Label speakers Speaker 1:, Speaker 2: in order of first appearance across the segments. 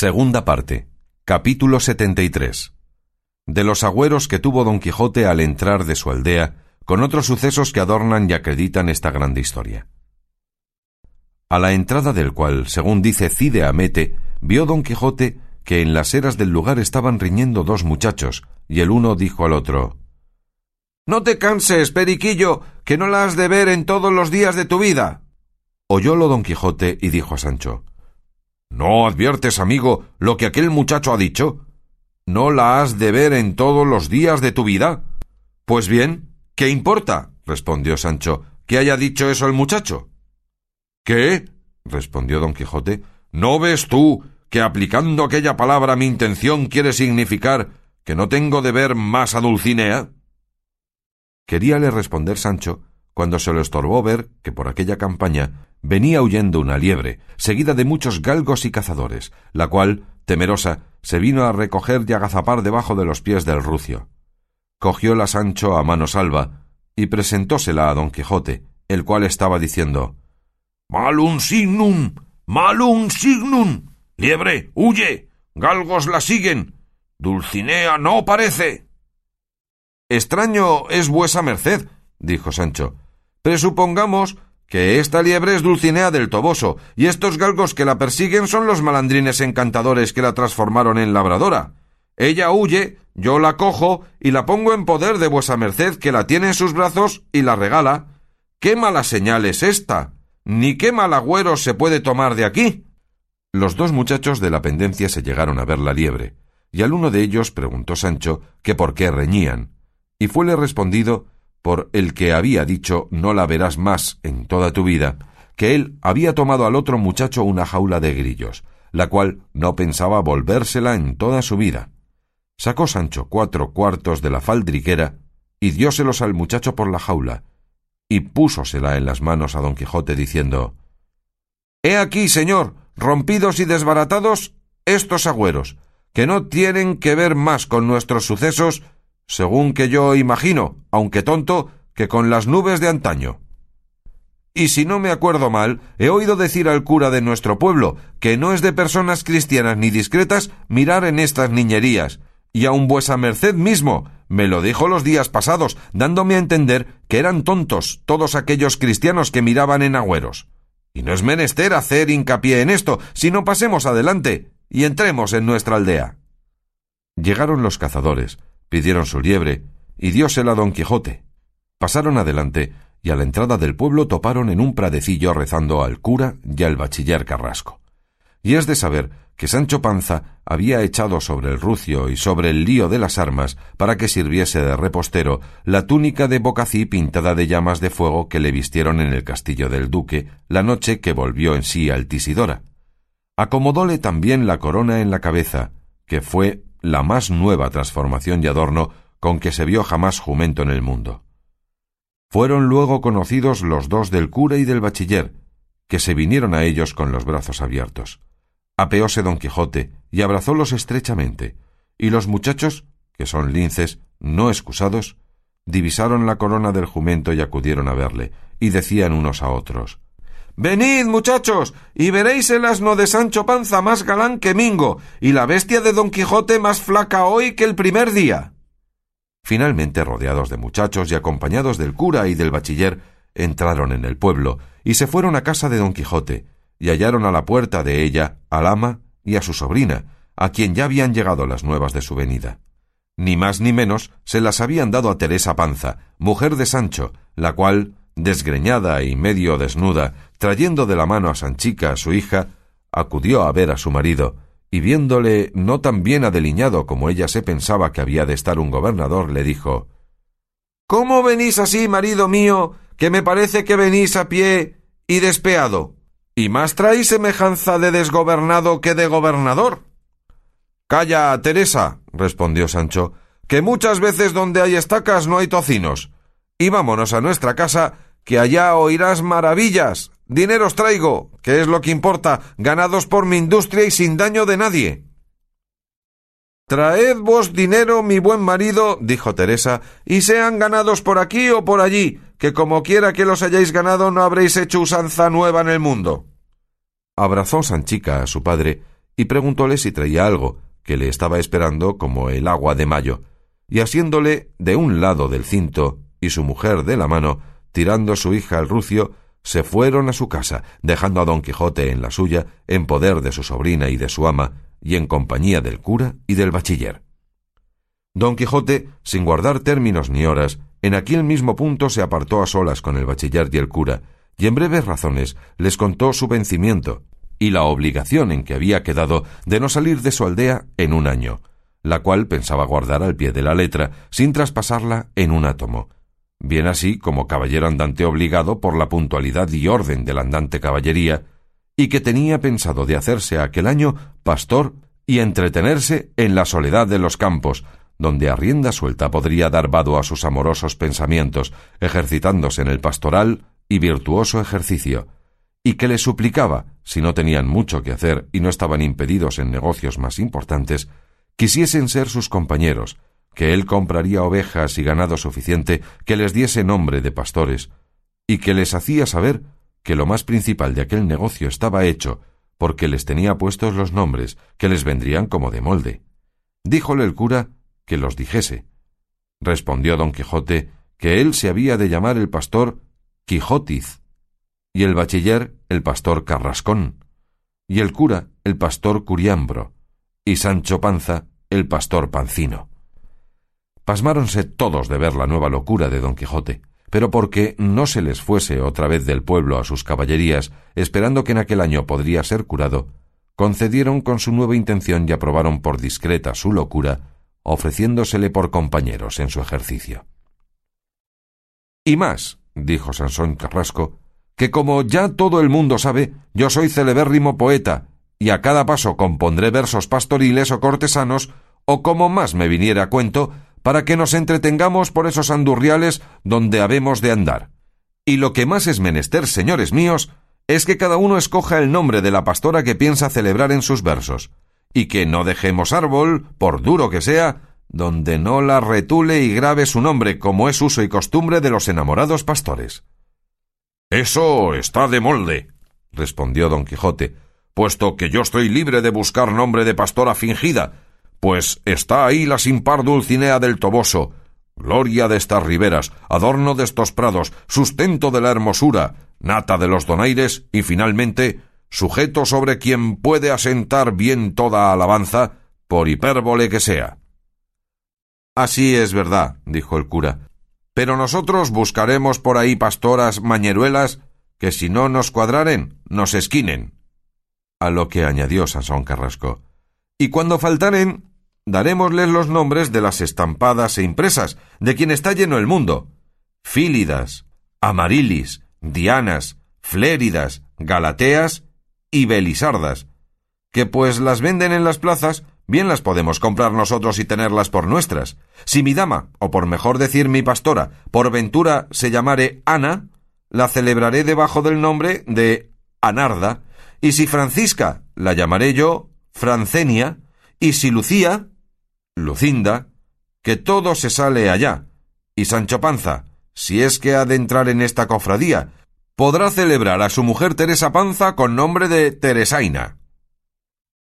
Speaker 1: Segunda parte. Capítulo 73. De los agüeros que tuvo don Quijote al entrar de su aldea, con otros sucesos que adornan y acreditan esta grande historia. A la entrada del cual, según dice Cide Amete, vio don Quijote que en las eras del lugar estaban riñendo dos muchachos, y el uno dijo al otro
Speaker 2: No te canses, Periquillo, que no la has de ver en todos los días de tu vida.
Speaker 1: Oyólo don Quijote y dijo a Sancho
Speaker 2: ¿No adviertes, amigo, lo que aquel muchacho ha dicho? ¿No la has de ver en todos los días de tu vida? Pues bien, ¿qué importa? respondió Sancho, que haya dicho eso el muchacho. ¿Qué? respondió don Quijote. ¿No ves tú que aplicando aquella palabra mi intención quiere significar que no tengo de ver más a Dulcinea?
Speaker 1: Queríale responder Sancho cuando se lo estorbó ver que por aquella campaña venía huyendo una liebre, seguida de muchos galgos y cazadores, la cual, temerosa, se vino a recoger y agazapar debajo de los pies del rucio. Cogióla Sancho a mano salva y presentósela a don Quijote, el cual estaba diciendo
Speaker 2: Malum signum, malum signum. Liebre, huye. Galgos la siguen. Dulcinea no parece.
Speaker 3: Extraño es vuesa merced, dijo Sancho. Presupongamos que esta liebre es Dulcinea del Toboso, y estos galgos que la persiguen son los malandrines encantadores que la transformaron en labradora. Ella huye, yo la cojo y la pongo en poder de vuesa merced que la tiene en sus brazos y la regala. ¿Qué mala señal es esta? Ni qué mal agüero se puede tomar de aquí.
Speaker 1: Los dos muchachos de la pendencia se llegaron a ver la liebre, y al uno de ellos preguntó Sancho que por qué reñían, y fuele respondido por el que había dicho no la verás más en toda tu vida, que él había tomado al otro muchacho una jaula de grillos, la cual no pensaba volvérsela en toda su vida. Sacó Sancho cuatro cuartos de la faldriquera y dióselos al muchacho por la jaula, y púsosela en las manos a don Quijote diciendo
Speaker 3: He aquí, señor, rompidos y desbaratados estos agüeros, que no tienen que ver más con nuestros sucesos según que yo imagino, aunque tonto, que con las nubes de antaño. Y si no me acuerdo mal, he oído decir al cura de nuestro pueblo que no es de personas cristianas ni discretas mirar en estas niñerías, y aun vuesa merced mismo me lo dijo los días pasados, dándome a entender que eran tontos todos aquellos cristianos que miraban en agüeros. Y no es menester hacer hincapié en esto, sino pasemos adelante y entremos en nuestra aldea.
Speaker 1: Llegaron los cazadores, pidieron su liebre, y diósela don Quijote. Pasaron adelante, y a la entrada del pueblo toparon en un pradecillo rezando al cura y al bachiller Carrasco. Y es de saber que Sancho Panza había echado sobre el rucio y sobre el lío de las armas para que sirviese de repostero la túnica de bocací pintada de llamas de fuego que le vistieron en el castillo del duque la noche que volvió en sí Altisidora. Acomodóle también la corona en la cabeza, que fue la más nueva transformación y adorno con que se vio jamás jumento en el mundo. Fueron luego conocidos los dos del cura y del bachiller, que se vinieron a ellos con los brazos abiertos. Apeóse don Quijote y abrazólos estrechamente, y los muchachos, que son linces, no excusados, divisaron la corona del jumento y acudieron a verle, y decían unos a otros
Speaker 3: Venid, muchachos, y veréis el asno de Sancho Panza más galán que Mingo, y la bestia de Don Quijote más flaca hoy que el primer día.
Speaker 1: Finalmente, rodeados de muchachos y acompañados del cura y del bachiller, entraron en el pueblo y se fueron a casa de Don Quijote, y hallaron a la puerta de ella al ama y a su sobrina, a quien ya habían llegado las nuevas de su venida. Ni más ni menos se las habían dado a Teresa Panza, mujer de Sancho, la cual, desgreñada y medio desnuda, trayendo de la mano a Sanchica, su hija, acudió a ver a su marido, y viéndole no tan bien adeliñado como ella se pensaba que había de estar un gobernador, le dijo
Speaker 3: ¿Cómo venís así, marido mío, que me parece que venís a pie y despeado? ¿Y más traéis semejanza de desgobernado que de gobernador? Calla, Teresa, respondió Sancho, que muchas veces donde hay estacas no hay tocinos. Y vámonos a nuestra casa, que allá oirás maravillas. Dineros traigo, que es lo que importa, ganados por mi industria y sin daño de nadie. Traed vos dinero, mi buen marido, dijo Teresa, y sean ganados por aquí o por allí, que como quiera que los hayáis ganado no habréis hecho usanza nueva en el mundo.
Speaker 1: Abrazó Sanchica a su padre y preguntóle si traía algo, que le estaba esperando como el agua de mayo, y asiéndole de un lado del cinto y su mujer de la mano, tirando su hija al rucio, se fueron a su casa, dejando a don Quijote en la suya, en poder de su sobrina y de su ama, y en compañía del cura y del bachiller. Don Quijote, sin guardar términos ni horas, en aquel mismo punto se apartó a solas con el bachiller y el cura, y en breves razones les contó su vencimiento y la obligación en que había quedado de no salir de su aldea en un año, la cual pensaba guardar al pie de la letra, sin traspasarla en un átomo, bien así como caballero andante obligado por la puntualidad y orden de la andante caballería, y que tenía pensado de hacerse aquel año pastor y entretenerse en la soledad de los campos, donde a rienda suelta podría dar vado a sus amorosos pensamientos, ejercitándose en el pastoral y virtuoso ejercicio, y que le suplicaba, si no tenían mucho que hacer y no estaban impedidos en negocios más importantes, quisiesen ser sus compañeros, que él compraría ovejas y ganado suficiente que les diese nombre de pastores, y que les hacía saber que lo más principal de aquel negocio estaba hecho, porque les tenía puestos los nombres, que les vendrían como de molde. Díjole el cura que los dijese. Respondió don Quijote que él se había de llamar el pastor Quijotiz, y el bachiller el pastor Carrascón, y el cura el pastor Curiambro, y Sancho Panza el pastor Pancino. Pasmáronse todos de ver la nueva locura de don Quijote, pero porque no se les fuese otra vez del pueblo a sus caballerías, esperando que en aquel año podría ser curado, concedieron con su nueva intención y aprobaron por discreta su locura ofreciéndosele por compañeros en su ejercicio. Y más, dijo Sansón Carrasco, que como ya todo el mundo sabe, yo soy celebérrimo poeta, y a cada paso compondré versos pastoriles o cortesanos, o como más me viniera a cuento, para que nos entretengamos por esos andurriales donde habemos de andar. Y lo que más es menester, señores míos, es que cada uno escoja el nombre de la pastora que piensa celebrar en sus versos, y que no dejemos árbol, por duro que sea, donde no la retule y grabe su nombre, como es uso y costumbre de los enamorados pastores.
Speaker 2: Eso está de molde, respondió don Quijote, puesto que yo estoy libre de buscar nombre de pastora fingida, pues está ahí la sin par Dulcinea del Toboso, gloria de estas riberas, adorno de estos prados, sustento de la hermosura, nata de los donaires y finalmente sujeto sobre quien puede asentar bien toda alabanza, por hipérbole que sea.
Speaker 1: Así es verdad, dijo el cura, pero nosotros buscaremos por ahí pastoras mañeruelas que si no nos cuadraren, nos esquinen. A lo que añadió Sansón Carrasco. Y cuando faltaren, darémosles los nombres de las estampadas e impresas, de quien está lleno el mundo. Fílidas, Amarilis, Dianas, Fléridas, Galateas y belisardas, que pues las venden en las plazas, bien las podemos comprar nosotros y tenerlas por nuestras. Si mi dama, o por mejor decir mi pastora, por ventura se llamare Ana, la celebraré debajo del nombre de Anarda, y si Francisca, la llamaré yo Francenia, y si Lucía, Lucinda, que todo se sale allá, y Sancho Panza, si es que ha de entrar en esta cofradía, podrá celebrar a su mujer Teresa Panza con nombre de Teresaina.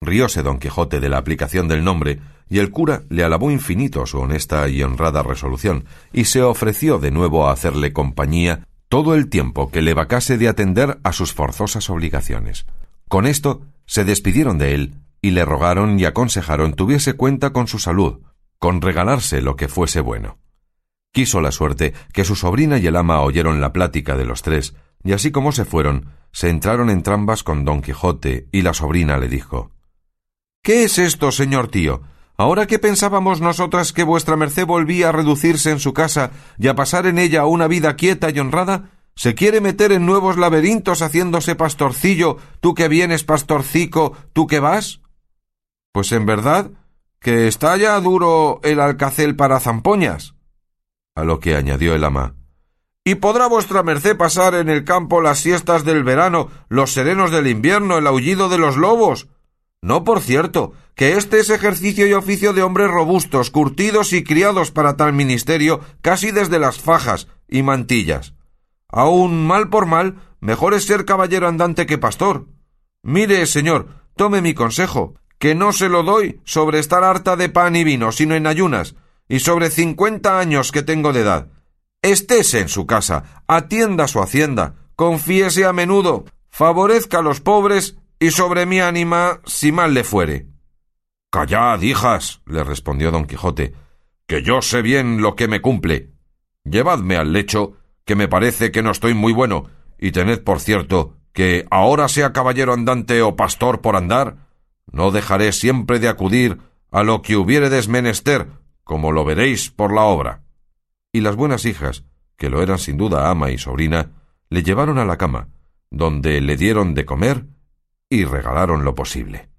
Speaker 1: Rióse don Quijote de la aplicación del nombre, y el cura le alabó infinito su honesta y honrada resolución, y se ofreció de nuevo a hacerle compañía todo el tiempo que le vacase de atender a sus forzosas obligaciones. Con esto se despidieron de él, y le rogaron y aconsejaron tuviese cuenta con su salud, con regalarse lo que fuese bueno. Quiso la suerte que su sobrina y el ama oyeron la plática de los tres, y así como se fueron, se entraron entrambas con don Quijote, y la sobrina le dijo ¿Qué es esto, señor tío? Ahora que pensábamos nosotras que vuestra merced volvía a reducirse en su casa y a pasar en ella una vida quieta y honrada, ¿se quiere meter en nuevos laberintos haciéndose pastorcillo, tú que vienes pastorcico, tú que vas? Pues en verdad que está ya duro el alcacel para zampoñas. A lo que añadió el ama ¿Y podrá vuestra merced pasar en el campo las siestas del verano, los serenos del invierno, el aullido de los lobos? No, por cierto, que este es ejercicio y oficio de hombres robustos, curtidos y criados para tal ministerio casi desde las fajas y mantillas. Aun mal por mal, mejor es ser caballero andante que pastor. Mire, señor,
Speaker 3: tome mi consejo, que no se lo doy sobre estar harta de pan y vino, sino en ayunas, y sobre cincuenta años que tengo de edad. Estése en su casa, atienda su hacienda, confíese a menudo, favorezca a los pobres y sobre mi ánima si mal le fuere.
Speaker 2: Callad, hijas, le respondió don Quijote, que yo sé bien lo que me cumple. Llevadme al lecho, que me parece que no estoy muy bueno, y tened por cierto que, ahora sea caballero andante o pastor por andar, no dejaré siempre de acudir a lo que hubiere menester, como lo veréis por la obra.
Speaker 1: Y las buenas hijas, que lo eran sin duda ama y sobrina, le llevaron a la cama, donde le dieron de comer y regalaron lo posible.